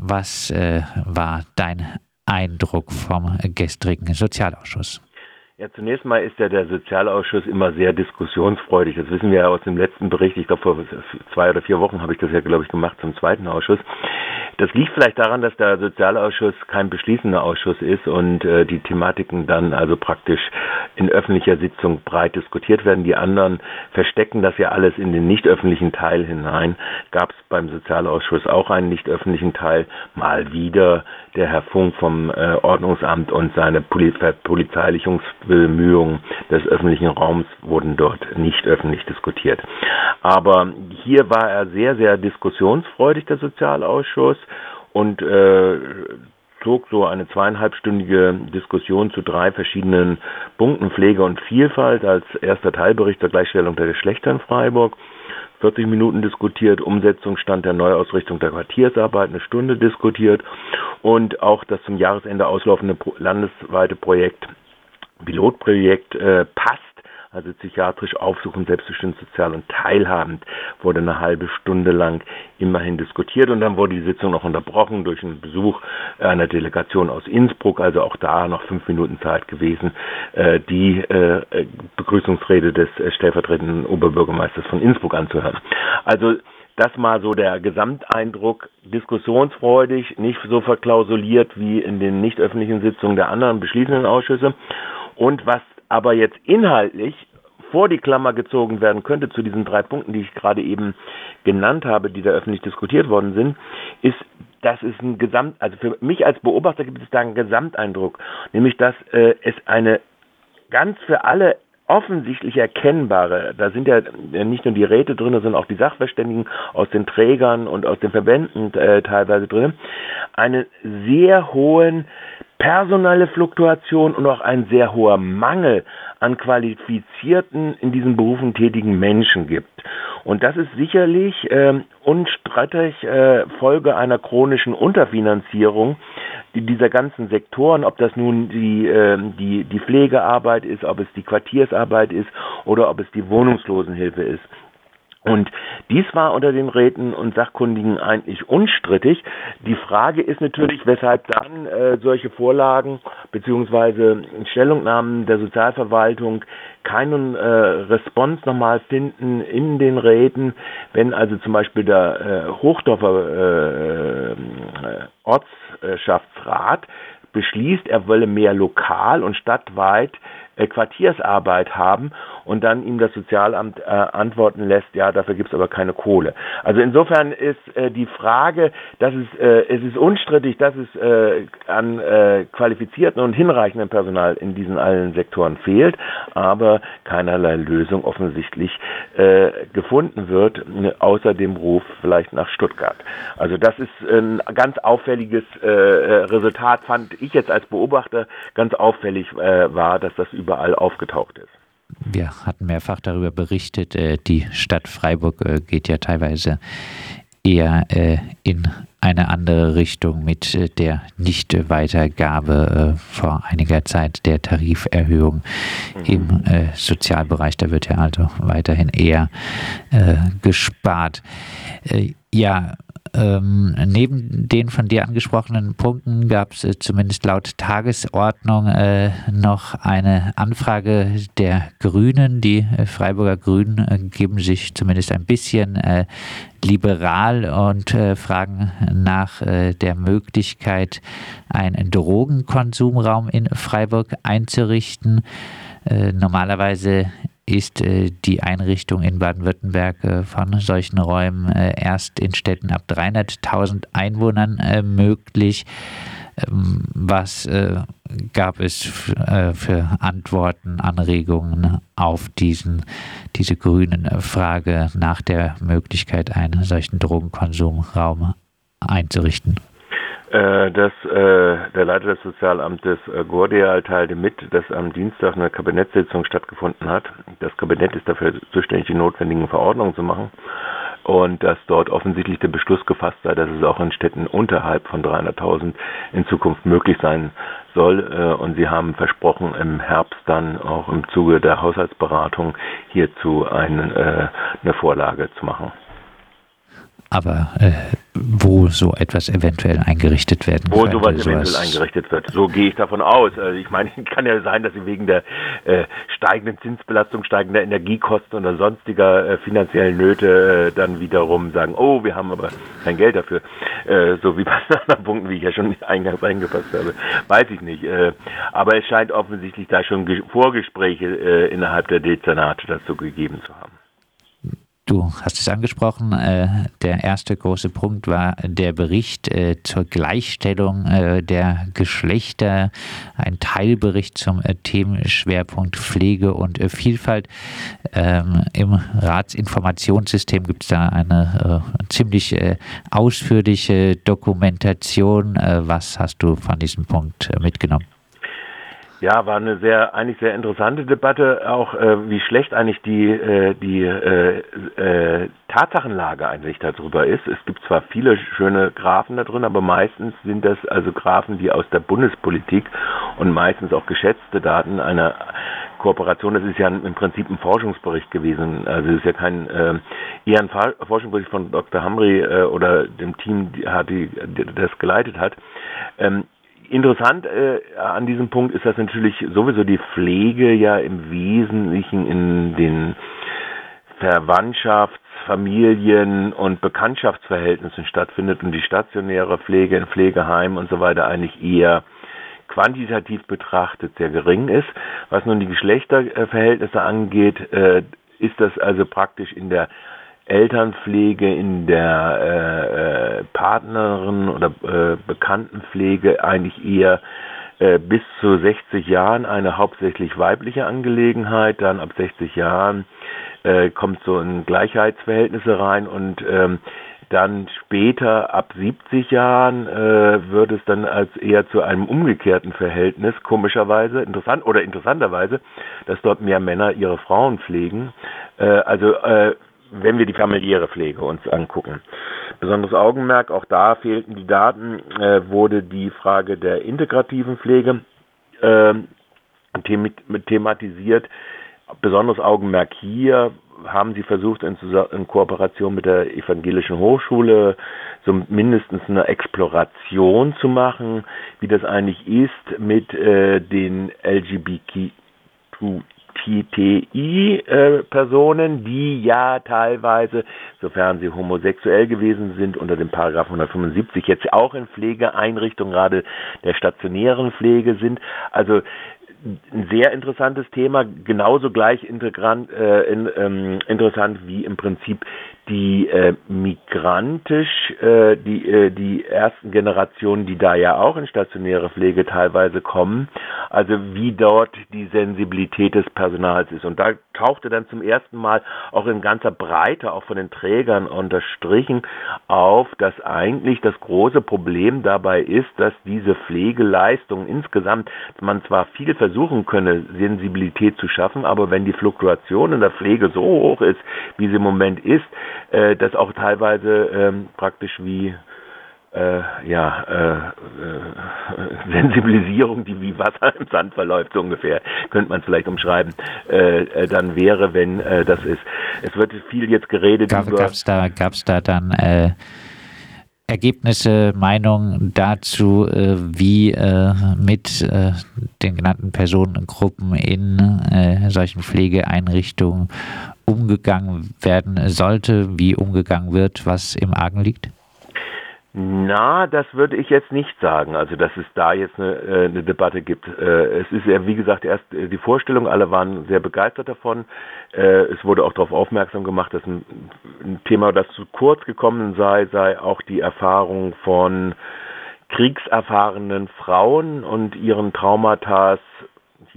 was äh, war dein Eindruck vom gestrigen Sozialausschuss? Ja, zunächst mal ist ja der Sozialausschuss immer sehr diskussionsfreudig. Das wissen wir ja aus dem letzten Bericht. Ich glaube, vor zwei oder vier Wochen habe ich das ja, glaube ich, gemacht zum zweiten Ausschuss. Das liegt vielleicht daran, dass der Sozialausschuss kein beschließender Ausschuss ist und äh, die Thematiken dann also praktisch in öffentlicher Sitzung breit diskutiert werden. Die anderen verstecken das ja alles in den nicht öffentlichen Teil hinein. Gab es beim Sozialausschuss auch einen nicht öffentlichen Teil. Mal wieder der Herr Funk vom äh, Ordnungsamt und seine Poli Verpolizeilichungsbemühungen des öffentlichen Raums wurden dort nicht öffentlich diskutiert. Aber hier war er sehr, sehr diskussionsfreudig, der Sozialausschuss und äh, zog so eine zweieinhalbstündige Diskussion zu drei verschiedenen Punkten Pflege und Vielfalt als erster Teilbericht zur Gleichstellung der Geschlechter in Freiburg. 40 Minuten diskutiert, Umsetzungsstand der Neuausrichtung der Quartiersarbeit eine Stunde diskutiert und auch das zum Jahresende auslaufende landesweite Projekt, Pilotprojekt äh, passt also psychiatrisch aufsuchend, selbstbestimmt, sozial und teilhabend, wurde eine halbe Stunde lang immerhin diskutiert und dann wurde die Sitzung noch unterbrochen durch einen Besuch einer Delegation aus Innsbruck, also auch da noch fünf Minuten Zeit gewesen, äh, die äh, Begrüßungsrede des äh, stellvertretenden Oberbürgermeisters von Innsbruck anzuhören. Also das mal so der Gesamteindruck, diskussionsfreudig, nicht so verklausuliert wie in den nicht öffentlichen Sitzungen der anderen beschließenden Ausschüsse. Und was aber jetzt inhaltlich vor die Klammer gezogen werden könnte zu diesen drei Punkten, die ich gerade eben genannt habe, die da öffentlich diskutiert worden sind, ist, dass es ein Gesamt, also für mich als Beobachter gibt es da einen Gesamteindruck, nämlich dass äh, es eine ganz für alle offensichtlich erkennbare, da sind ja nicht nur die Räte drin, sondern auch die Sachverständigen aus den Trägern und aus den Verbänden äh, teilweise drin, einen sehr hohen personelle Fluktuation und auch ein sehr hoher Mangel an qualifizierten, in diesen Berufen tätigen Menschen gibt. Und das ist sicherlich äh, unstreitig äh, Folge einer chronischen Unterfinanzierung dieser ganzen Sektoren, ob das nun die, äh, die, die Pflegearbeit ist, ob es die Quartiersarbeit ist oder ob es die Wohnungslosenhilfe ist. Und dies war unter den Räten und Sachkundigen eigentlich unstrittig. Die Frage ist natürlich, weshalb dann äh, solche Vorlagen beziehungsweise Stellungnahmen der Sozialverwaltung keinen äh, Response nochmal finden in den Räten, wenn also zum Beispiel der äh, Hochdorfer äh, äh Ortschaftsrat beschließt, er wolle mehr lokal und stadtweit äh, Quartiersarbeit haben und dann ihm das Sozialamt äh, antworten lässt, ja, dafür gibt es aber keine Kohle. Also insofern ist äh, die Frage, dass es, äh, es ist unstrittig, dass es äh, an äh, qualifizierten und hinreichenden Personal in diesen allen Sektoren fehlt, aber keinerlei Lösung offensichtlich äh, gefunden wird, außer dem Ruf vielleicht nach Stuttgart. Also das ist ein ganz auffälliges äh, Resultat, fand ich jetzt als Beobachter ganz auffällig äh, war, dass das überall aufgetaucht ist. Wir hatten mehrfach darüber berichtet, äh, die Stadt Freiburg äh, geht ja teilweise eher äh, in eine andere Richtung mit der Nichtweitergabe vor einiger Zeit der Tariferhöhung mhm. im Sozialbereich. Da wird ja also weiterhin eher gespart. ja, ähm, neben den von dir angesprochenen Punkten gab es äh, zumindest laut Tagesordnung äh, noch eine Anfrage der Grünen. Die äh, Freiburger Grünen äh, geben sich zumindest ein bisschen äh, liberal und äh, fragen nach der Möglichkeit, einen Drogenkonsumraum in Freiburg einzurichten. normalerweise ist äh, die Einrichtung in Baden-Württemberg äh, von solchen Räumen äh, erst in Städten ab 300.000 Einwohnern möglich. Ähm, was gab es für Antworten, Anregungen auf diesen, diese grünen Frage nach der Möglichkeit, einen solchen Drogenkonsumraum einzurichten? Äh, dass äh, der Leiter des Sozialamtes äh, Gordial teilte mit, dass am Dienstag eine Kabinettssitzung stattgefunden hat. Das Kabinett ist dafür zuständig, die notwendigen Verordnungen zu machen und dass dort offensichtlich der Beschluss gefasst sei, dass es auch in Städten unterhalb von 300.000 in Zukunft möglich sein soll. Äh, und sie haben versprochen, im Herbst dann auch im Zuge der Haushaltsberatung hierzu eine, äh, eine Vorlage zu machen. Aber äh, wo so etwas eventuell eingerichtet werden wo könnte. Wo sowas eventuell eingerichtet wird. So gehe ich davon aus. Also ich meine, kann ja sein, dass sie wegen der äh, steigenden Zinsbelastung, steigender Energiekosten oder sonstiger äh, finanziellen Nöte äh, dann wiederum sagen, oh, wir haben aber kein Geld dafür. Äh, so wie bei anderen Punkten, wie ich ja schon eingangs eingepasst habe. Weiß ich nicht. Äh, aber es scheint offensichtlich da schon Vorgespräche äh, innerhalb der Dezernate dazu gegeben zu haben. Du hast es angesprochen, äh, der erste große Punkt war der Bericht äh, zur Gleichstellung äh, der Geschlechter, ein Teilbericht zum Themenschwerpunkt Pflege und Vielfalt. Ähm, Im Ratsinformationssystem gibt es da eine ziemlich ausführliche Dokumentation. was hast du von diesem Punkt mitgenommen? Ja, war eine sehr, eigentlich sehr interessante Debatte, auch äh, wie schlecht eigentlich die, äh, die äh, äh, Tatsachenlage eigentlich darüber ist. Es gibt zwar viele schöne Graphen da drin, aber meistens sind das also Graphen, die aus der Bundespolitik und meistens auch geschätzte Daten einer Kooperation, das ist ja im Prinzip ein Forschungsbericht gewesen. Also es ist ja kein äh, eher ein Forschungsbericht von Dr. Hamri äh, oder dem Team, die das geleitet hat. Ähm, Interessant äh, an diesem Punkt ist, dass natürlich sowieso die Pflege ja im Wesentlichen in den Verwandtschafts-, Familien- und Bekanntschaftsverhältnissen stattfindet und die stationäre Pflege in Pflegeheimen und so weiter eigentlich eher quantitativ betrachtet sehr gering ist. Was nun die Geschlechterverhältnisse angeht, äh, ist das also praktisch in der Elternpflege, in der äh, äh, Partnerin oder äh, Bekanntenpflege eigentlich eher äh, bis zu 60 Jahren eine hauptsächlich weibliche Angelegenheit, dann ab 60 Jahren äh, kommt so in Gleichheitsverhältnisse rein und ähm, dann später ab 70 Jahren äh, wird es dann als eher zu einem umgekehrten Verhältnis, komischerweise, interessant oder interessanterweise, dass dort mehr Männer ihre Frauen pflegen. Äh, also äh, wenn wir die familiäre Pflege uns angucken. Besonderes Augenmerk, auch da fehlten die Daten, äh, wurde die Frage der integrativen Pflege äh, thematisiert. Besonderes Augenmerk hier haben sie versucht, in, in, Kooperation mit der Evangelischen Hochschule so mindestens eine Exploration zu machen, wie das eigentlich ist mit äh, den LGBTQ LGBTI-Personen, die ja teilweise, sofern sie homosexuell gewesen sind, unter dem Paragraph 175 jetzt auch in Pflegeeinrichtungen, gerade der stationären Pflege sind. Also ein sehr interessantes Thema, genauso gleich äh, in, ähm, interessant wie im Prinzip die äh, migrantisch, äh, die, äh, die ersten Generationen, die da ja auch in stationäre Pflege teilweise kommen, also wie dort die Sensibilität des Personals ist. Und da tauchte dann zum ersten Mal auch in ganzer Breite, auch von den Trägern unterstrichen, auf, dass eigentlich das große Problem dabei ist, dass diese Pflegeleistung insgesamt, man zwar viel versuchen könne, Sensibilität zu schaffen, aber wenn die Fluktuation in der Pflege so hoch ist, wie sie im Moment ist, äh, das auch teilweise ähm, praktisch wie äh, ja, äh, äh, Sensibilisierung, die wie Wasser im Sand verläuft, so ungefähr, könnte man es vielleicht umschreiben, äh, äh, dann wäre, wenn äh, das ist. Es wird viel jetzt geredet Gab, über... Gab's da, gab's da dann äh, Ergebnisse, Meinungen dazu, äh, wie äh, mit äh, den genannten Personengruppen in solchen Pflegeeinrichtungen umgegangen werden sollte, wie umgegangen wird, was im Argen liegt? Na, das würde ich jetzt nicht sagen. Also, dass es da jetzt eine, äh, eine Debatte gibt. Äh, es ist ja, wie gesagt, erst äh, die Vorstellung, alle waren sehr begeistert davon. Es wurde auch darauf aufmerksam gemacht, dass ein, ein Thema, das zu kurz gekommen sei, sei auch die Erfahrung von kriegserfahrenen Frauen und ihren Traumata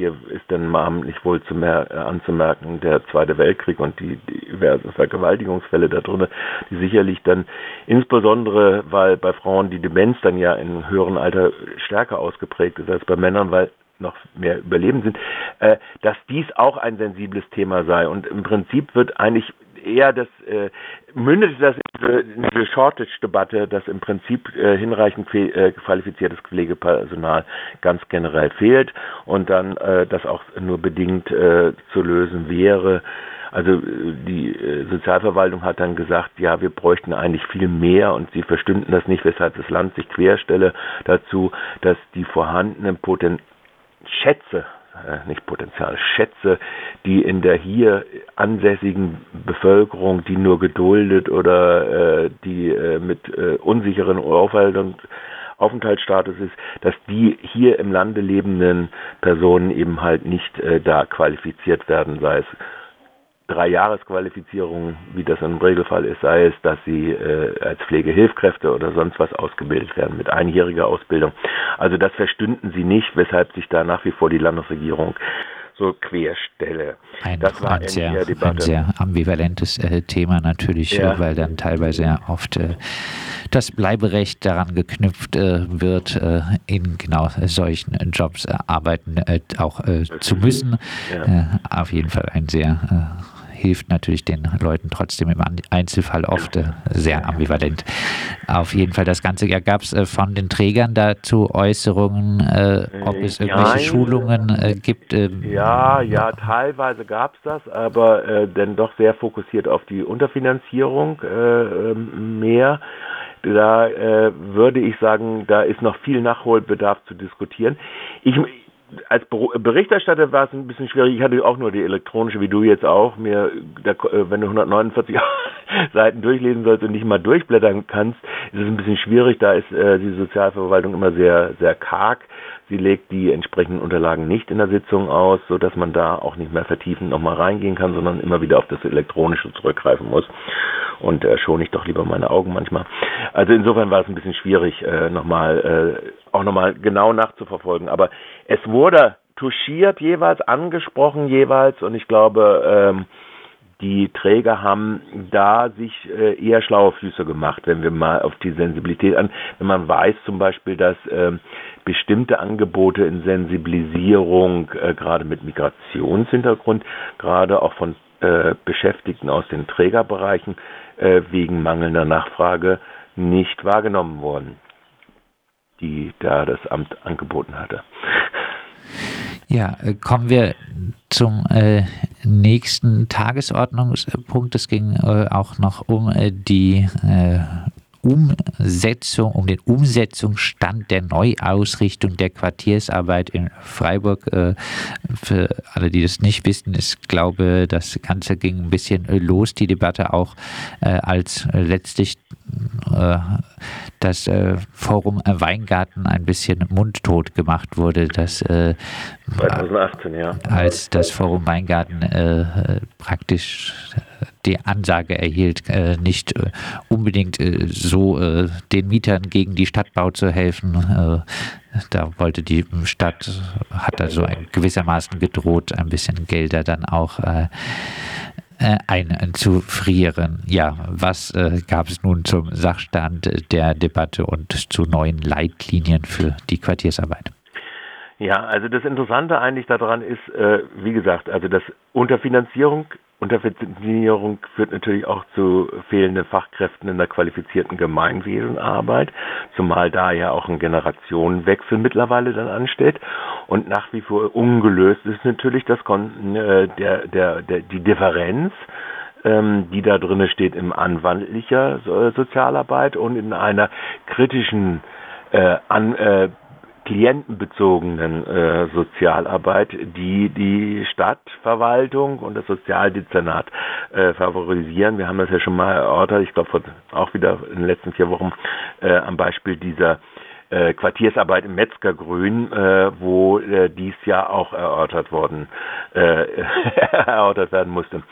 hier ist dann namentlich wohl zu mehr, äh, anzumerken der Zweite Weltkrieg und die, die diversen Vergewaltigungsfälle da drin, die sicherlich dann insbesondere, weil bei Frauen die Demenz dann ja in höherem Alter stärker ausgeprägt ist als bei Männern, weil noch mehr Überleben sind, äh, dass dies auch ein sensibles Thema sei. Und im Prinzip wird eigentlich eher das äh, mündet das in diese Shortage-Debatte, dass im Prinzip äh, hinreichend äh, qualifiziertes Pflegepersonal ganz generell fehlt und dann äh, das auch nur bedingt äh, zu lösen wäre. Also die Sozialverwaltung hat dann gesagt, ja, wir bräuchten eigentlich viel mehr und sie verstünden das nicht, weshalb das Land sich querstelle dazu, dass die vorhandenen Poten Schätze äh, nicht Potenzial, Schätze, die in der hier ansässigen Bevölkerung, die nur geduldet oder äh, die äh, mit äh, unsicheren Aufhaltung Aufenthaltsstatus ist, dass die hier im Lande lebenden Personen eben halt nicht äh, da qualifiziert werden, sei es drei Jahresqualifizierung, wie das im Regelfall ist, sei es, dass sie äh, als Pflegehilfkräfte oder sonst was ausgebildet werden mit einjähriger Ausbildung. Also das verstünden sie nicht, weshalb sich da nach wie vor die Landesregierung so querstelle. Ein, das war ein sehr, ein sehr ambivalentes äh, Thema natürlich, ja. weil dann teilweise ja oft äh, das Bleiberecht daran geknüpft äh, wird, äh, in genau solchen Jobs äh, arbeiten äh, auch zu müssen. Ja. auf jeden Fall ein sehr hilft natürlich den Leuten trotzdem im Einzelfall oft äh, sehr ambivalent. Auf jeden Fall das Ganze. Ja, gab es äh, von den Trägern dazu Äußerungen, äh, ob es irgendwelche Nein. Schulungen gibt? Ähm, ja, ja, teilweise gab es das, aber dann doch sehr fokussiert auf die Unterfinanzierung äh, ähm, mehr. Da äh, würde ich sagen, da ist noch viel Nachholbedarf zu diskutieren. Ich, als Berichterstatter war es ein bisschen schwierig. Ich hatte auch nur die elektronische, wie du jetzt auch. Mir, da, äh, wenn du 149 Seiten durchlesen sollst und nicht mal durchblättern kannst, ist es ein bisschen schwierig. Da ist äh, die Sozialverwaltung immer sehr, sehr karg. Sie legt die entsprechenden Unterlagen nicht in der Sitzung aus, so dass man da auch nicht mehr vertiefend nochmal reingehen kann, sondern immer wieder auf das Elektronische zurückgreifen muss. Und äh, schone ich doch lieber meine Augen manchmal. Also insofern war es ein bisschen schwierig, äh, nochmal, äh, auch nochmal genau nachzuverfolgen. Aber es wurde touchiert jeweils, angesprochen jeweils und ich glaube, ähm, die Träger haben da sich äh, eher schlaue Füße gemacht, wenn wir mal auf die Sensibilität an, wenn man weiß zum Beispiel, dass äh, bestimmte Angebote in Sensibilisierung, äh, gerade mit Migrationshintergrund, gerade auch von äh, Beschäftigten aus den Trägerbereichen wegen mangelnder Nachfrage nicht wahrgenommen wurden, die da das Amt angeboten hatte. Ja, äh, kommen wir zum äh, nächsten Tagesordnungspunkt. Es ging äh, auch noch um äh, die äh, Umsetzung, um den Umsetzungsstand der Neuausrichtung der Quartiersarbeit in Freiburg. Äh, für alle, die das nicht wissen, ich glaube, das Ganze ging ein bisschen los, die Debatte auch, äh, als letztlich äh, das Forum Weingarten ein bisschen mundtot gemacht wurde. Das, 2018, ja. Als das Forum Weingarten praktisch die Ansage erhielt, äh, nicht äh, unbedingt äh, so den Mietern gegen die Stadtbau zu helfen. da wollte die Stadt, hat da so ein gewissermaßen gedroht, ein bisschen Gelder dann auch einzufrieren. Ja, was gab es nun zum Sachstand der Debatte und zu neuen Leitlinien für die Quartiersarbeit? Ja, also das Interessante eigentlich daran ist, äh, wie gesagt, also dass Unterfinanzierung Unterfinanzierung führt natürlich auch zu fehlenden Fachkräften in der qualifizierten Gemeinwesenarbeit, zumal da ja auch ein Generationenwechsel mittlerweile dann ansteht. Und nach wie vor ungelöst ist natürlich das äh, der, der, der, die Differenz ähm, die da drinne steht im anwandlicher Sozialarbeit und in einer kritischen äh, an, äh, klientenbezogenen äh, Sozialarbeit, die die Stadtverwaltung und das Sozialdezernat äh, favorisieren. Wir haben das ja schon mal erörtert, ich glaube auch wieder in den letzten vier Wochen äh, am Beispiel dieser äh, Quartiersarbeit im Metzgergrün, äh, wo äh, dies Jahr auch erörtert worden, äh, erörtert werden musste.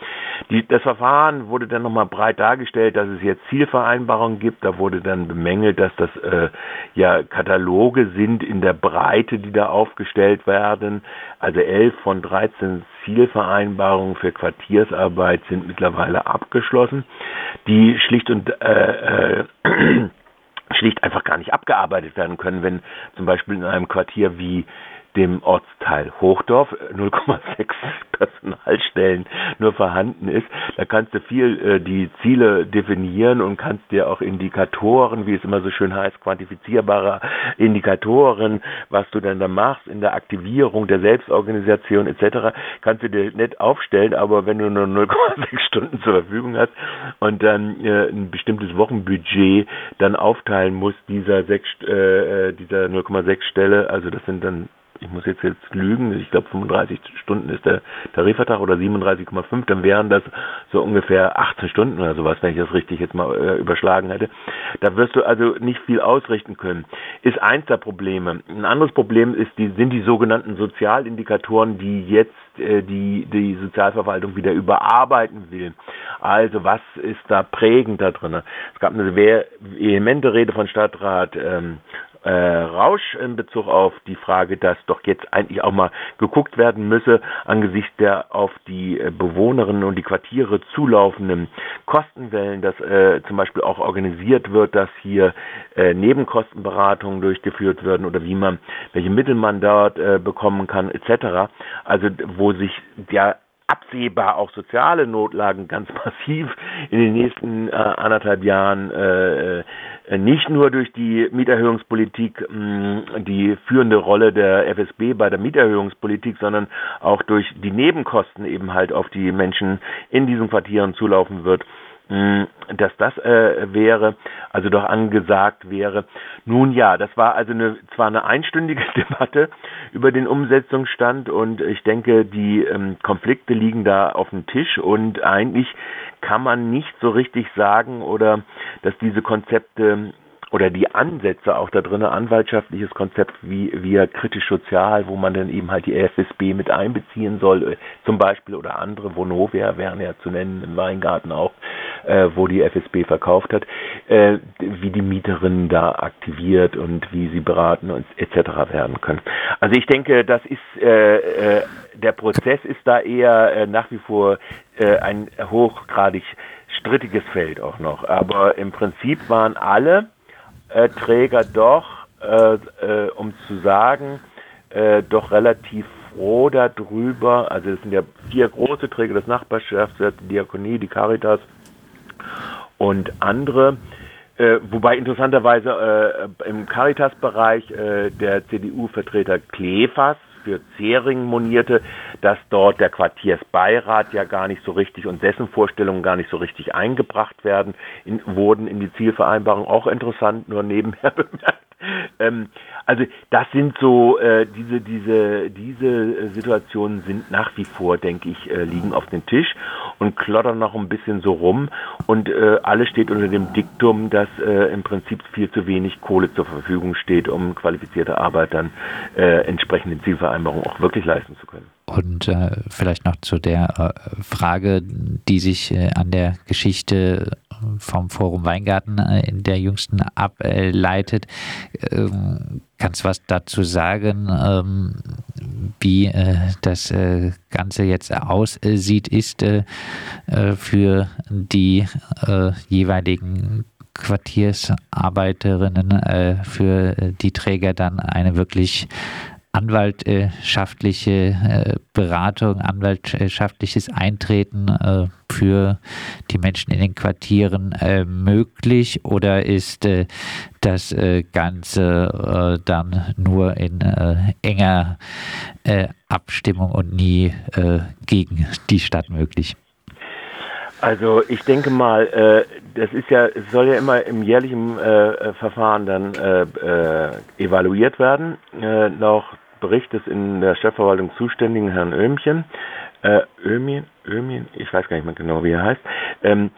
Die, das Verfahren wurde dann nochmal breit dargestellt, dass es jetzt Zielvereinbarungen gibt. Da wurde dann bemängelt, dass das äh, ja Kataloge sind in der Breite, die da aufgestellt werden. Also elf von 13 Zielvereinbarungen für Quartiersarbeit sind mittlerweile abgeschlossen, die schlicht und äh, äh, schlicht einfach gar nicht abgearbeitet werden können, wenn zum Beispiel in einem Quartier wie dem Ortsteil Hochdorf 0,6 Personalstellen nur vorhanden ist. Da kannst du viel äh, die Ziele definieren und kannst dir auch Indikatoren, wie es immer so schön heißt, quantifizierbare Indikatoren, was du dann da machst in der Aktivierung der Selbstorganisation etc., kannst du dir nicht aufstellen, aber wenn du nur 0,6 Stunden zur Verfügung hast und dann äh, ein bestimmtes Wochenbudget dann aufteilen musst, dieser, sechs, äh, äh dieser 0,6 Stelle, also das sind dann ich muss jetzt jetzt lügen, ich glaube 35 Stunden ist der Tarifvertrag oder 37,5, dann wären das so ungefähr 18 Stunden oder sowas, wenn ich das richtig jetzt mal äh, überschlagen hätte. Da wirst du also nicht viel ausrichten können. Ist eins der Probleme. Ein anderes Problem ist die, sind die sogenannten Sozialindikatoren, die jetzt äh, die, die Sozialverwaltung wieder überarbeiten will. Also was ist da prägend da drin? Es gab eine vehemente Rede von Stadtrat ähm, äh, Rausch in Bezug auf die Frage, dass doch jetzt eigentlich auch mal geguckt werden müsse angesichts der auf die äh, Bewohnerinnen und die Quartiere zulaufenden Kostenwellen, dass äh, zum Beispiel auch organisiert wird, dass hier äh, Nebenkostenberatungen durchgeführt werden oder wie man, welche Mittel man dort äh, bekommen kann, etc. Also wo sich der absehbar auch soziale Notlagen ganz massiv in den nächsten äh, anderthalb Jahren äh, äh, nicht nur durch die Mieterhöhungspolitik mh, die führende Rolle der FSB bei der Mieterhöhungspolitik, sondern auch durch die Nebenkosten eben halt auf die Menschen in diesen Quartieren zulaufen wird. Hm, dass das äh, wäre, also doch angesagt wäre. Nun ja, das war also eine, zwar eine einstündige Debatte über den Umsetzungsstand und ich denke, die ähm, Konflikte liegen da auf dem Tisch und eigentlich kann man nicht so richtig sagen oder dass diese Konzepte oder die Ansätze auch da drin, anwaltschaftliches Konzept wie via kritisch sozial, wo man dann eben halt die FSB mit einbeziehen soll, äh, zum Beispiel oder andere, Vonovia wären ja zu nennen, im Weingarten auch, äh, wo die FSB verkauft hat, äh, wie die Mieterinnen da aktiviert und wie sie beraten und etc. werden können. Also ich denke, das ist äh, äh, der Prozess ist da eher äh, nach wie vor äh, ein hochgradig strittiges Feld auch noch. Aber im Prinzip waren alle äh, Träger doch, äh, äh, um zu sagen, äh, doch relativ froh darüber. Also es sind ja vier große Träger des Nachbarschaftswerts, die Diakonie, die Caritas und andere. Äh, wobei interessanterweise äh, im Caritas-Bereich äh, der CDU-Vertreter Klefas für Zering monierte, dass dort der Quartiersbeirat ja gar nicht so richtig und dessen Vorstellungen gar nicht so richtig eingebracht werden, in, wurden in die Zielvereinbarung auch interessant, nur nebenher bemerkt. Ähm, also das sind so äh, diese diese diese Situationen sind nach wie vor, denke ich, äh, liegen auf dem Tisch und klottern noch ein bisschen so rum und äh, alles steht unter dem Diktum, dass äh, im Prinzip viel zu wenig Kohle zur Verfügung steht, um qualifizierte Arbeit dann äh, entsprechende Zielvereinbarungen auch wirklich leisten zu können. Und äh, vielleicht noch zu der äh, Frage, die sich äh, an der Geschichte vom Forum Weingarten äh, in der jüngsten ableitet. Ähm, kannst du was dazu sagen, ähm, wie äh, das äh, Ganze jetzt aussieht? Ist für die jeweiligen Quartiersarbeiterinnen, für die Träger dann eine wirklich anwaltschaftliche äh, Beratung, anwaltschaftliches Eintreten äh, für die Menschen in den Quartieren äh, möglich oder ist das Ganze dann nur in enger Abstimmung und nie gegen die Stadt möglich? Also ich denke mal, das ist ja, soll ja immer im jährlichen äh, Verfahren dann evaluiert werden. Äh, Bericht des in der Stadtverwaltung zuständigen Herrn Öhmchen, äh, Öhmien, Öhmien, ich weiß gar nicht mehr genau, wie er heißt, ähm,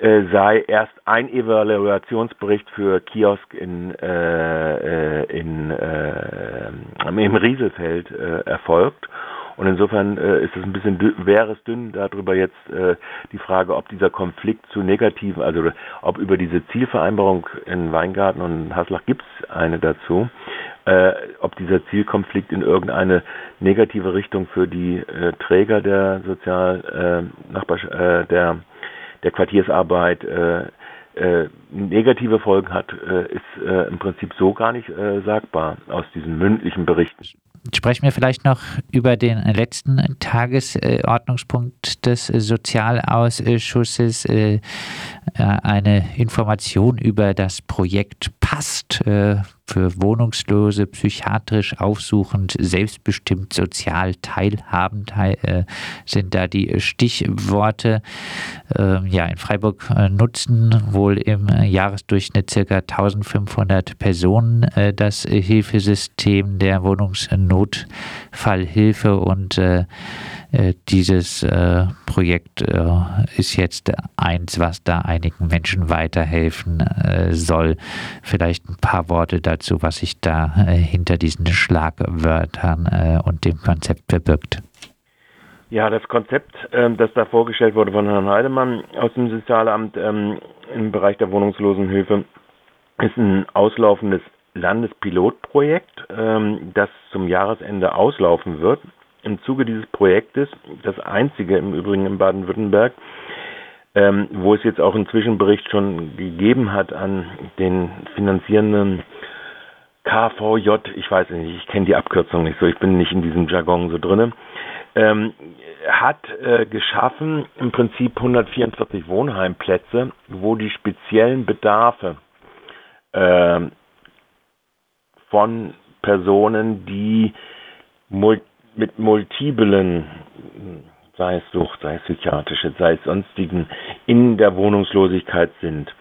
äh, sei erst ein Evaluationsbericht für Kiosk in, äh, äh in, äh, im Rieselfeld äh, erfolgt. Und insofern äh, ist es ein bisschen wäre es dünn darüber jetzt äh, die Frage, ob dieser Konflikt zu negativen, also ob über diese Zielvereinbarung in Weingarten und Haslach gibt es eine dazu, äh, ob dieser Zielkonflikt in irgendeine negative Richtung für die äh, Träger der Sozial äh, Nachbar äh, der der Quartiersarbeit äh, äh, negative Folgen hat, äh, ist äh, im Prinzip so gar nicht äh, sagbar aus diesen mündlichen Berichten. sprechen wir vielleicht noch über den letzten Tagesordnungspunkt des Sozialausschusses. Äh, eine Information über das Projekt PAST äh, für Wohnungslose, psychiatrisch aufsuchend, selbstbestimmt, sozial teilhabend äh, sind da die Stichworte. Ähm, ja, in Freiburg nutzen wohl im Jahresdurchschnitt circa 1500 Personen das Hilfesystem der Wohnungsnotfallhilfe und äh, dieses äh, Projekt äh, ist jetzt eins, was da einigen Menschen weiterhelfen äh, soll. Vielleicht ein paar Worte dazu, was sich da äh, hinter diesen Schlagwörtern äh, und dem Konzept verbirgt. Ja, das Konzept, ähm, das da vorgestellt wurde von Herrn Heidemann aus dem Sozialamt ähm, im Bereich der Wohnungslosenhilfe, ist ein auslaufendes Landespilotprojekt, ähm, das zum Jahresende auslaufen wird im Zuge dieses Projektes, das einzige im Übrigen in Baden-Württemberg, ähm, wo es jetzt auch einen Zwischenbericht schon gegeben hat an den finanzierenden KVJ, ich weiß nicht, ich kenne die Abkürzung nicht so, ich bin nicht in diesem Jargon so drinne, ähm, hat äh, geschaffen im Prinzip 144 Wohnheimplätze, wo die speziellen Bedarfe äh, von Personen, die multi mit multiplen, sei es Sucht, sei es psychiatrische, sei es sonstigen, in der Wohnungslosigkeit sind.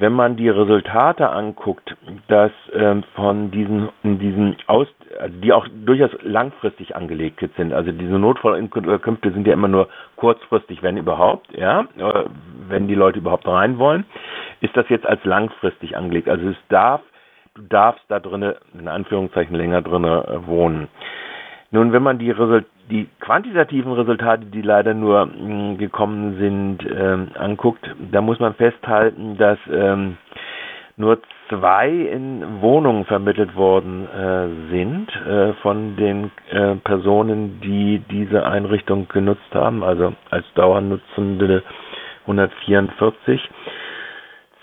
Wenn man die Resultate anguckt, dass ähm, von diesen, diesen Aus, also die auch durchaus langfristig angelegt sind, also diese Notfallinkünfte sind ja immer nur kurzfristig, wenn überhaupt, ja, äh, wenn die Leute überhaupt rein wollen, ist das jetzt als langfristig angelegt. Also es darf, du darfst da drinnen, in Anführungszeichen länger drinnen äh, wohnen. Nun, wenn man die, Result die quantitativen Resultate, die leider nur mh, hm, gekommen sind, ähm, anguckt, da muss man festhalten, dass ähm, nur zwei in Wohnungen vermittelt worden äh, sind äh, von den äh, Personen, die diese Einrichtung genutzt haben, also als Dauernutzende 144.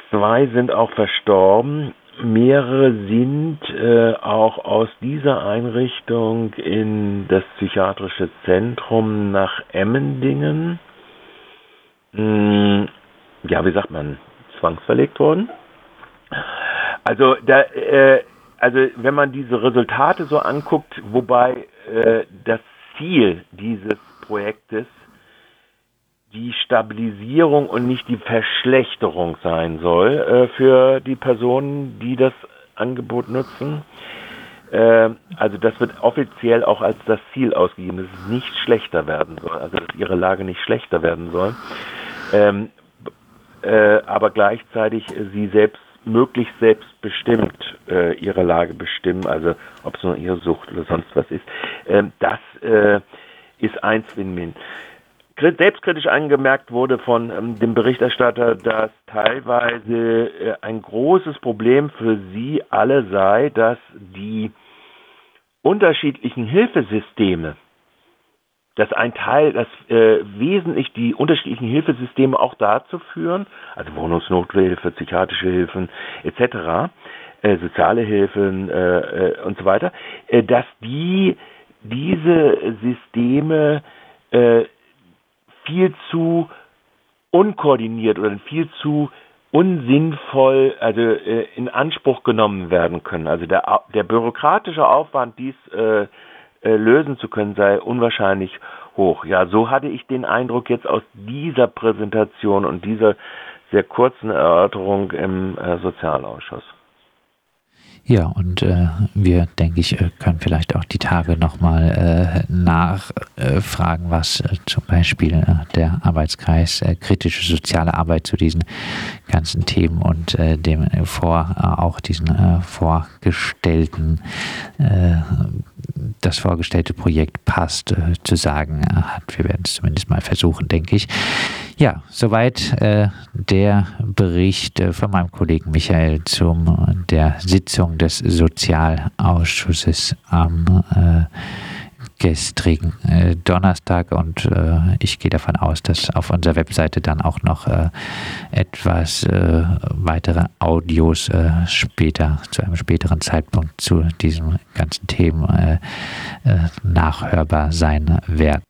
Zwei sind auch verstorben Mehrere sind äh, auch aus dieser Einrichtung in das psychiatrische Zentrum nach Emmendingen, mh, hm, ja, wie sagt man, zwangsverlegt worden. Also, da, äh, also wenn man diese Resultate so anguckt, wobei äh, das Ziel dieses Projektes die Stabilisierung und nicht die Verschlechterung sein soll äh, für die Personen, die das Angebot nutzen. Äh, also das wird offiziell auch als das Ziel ausgegeben, dass es nicht schlechter werden soll, also dass ihre Lage nicht schlechter werden soll, ähm, äh, aber gleichzeitig sie selbst möglichst selbstbestimmt äh, ihre Lage bestimmen, also ob es nur ihre Sucht oder sonst was ist. Ähm, das äh, ist eins Win-Win selbstkritisch angemerkt wurde von ähm, dem Berichterstatter, dass teilweise äh, ein großes Problem für sie alle sei, dass die unterschiedlichen Hilfesysteme, dass ein Teil, dass äh, wesentlich die unterschiedlichen Hilfesysteme auch dazu führen, also Wohnungsnothilfe, psychiatrische Hilfen etc., äh, soziale Hilfen äh, äh, und so weiter, äh, dass die diese Systeme äh, viel zu unkoordiniert oder viel zu unsinnvoll also äh, in Anspruch genommen werden können. Also der, der bürokratische Aufwand, dies äh, äh, lösen zu können, sei unwahrscheinlich hoch. Ja, so hatte ich den Eindruck jetzt aus dieser Präsentation und dieser sehr kurzen Erörterung im äh, Sozialausschuss. Ja, und äh, wir, denke ich, äh, können vielleicht auch die Tage nochmal äh, nachfragen, äh, was äh, zum Beispiel äh, der Arbeitskreis äh, kritische soziale Arbeit zu diesen ganzen Themen und dem vor auch diesen vorgestellten das vorgestellte Projekt passt, zu sagen hat. Wir werden es zumindest mal versuchen, denke ich. Ja, soweit äh, der Bericht äh, von meinem Kollegen Michael zum äh, der Sitzung des Sozialausschusses am gestrigen äh, Donnerstag und äh, ich gehe davon aus, dass auf unserer Webseite dann auch noch äh, etwas äh, weitere Audios äh, später, zu einem späteren Zeitpunkt zu diesen ganzen Themen äh, nachhörbar sein werden.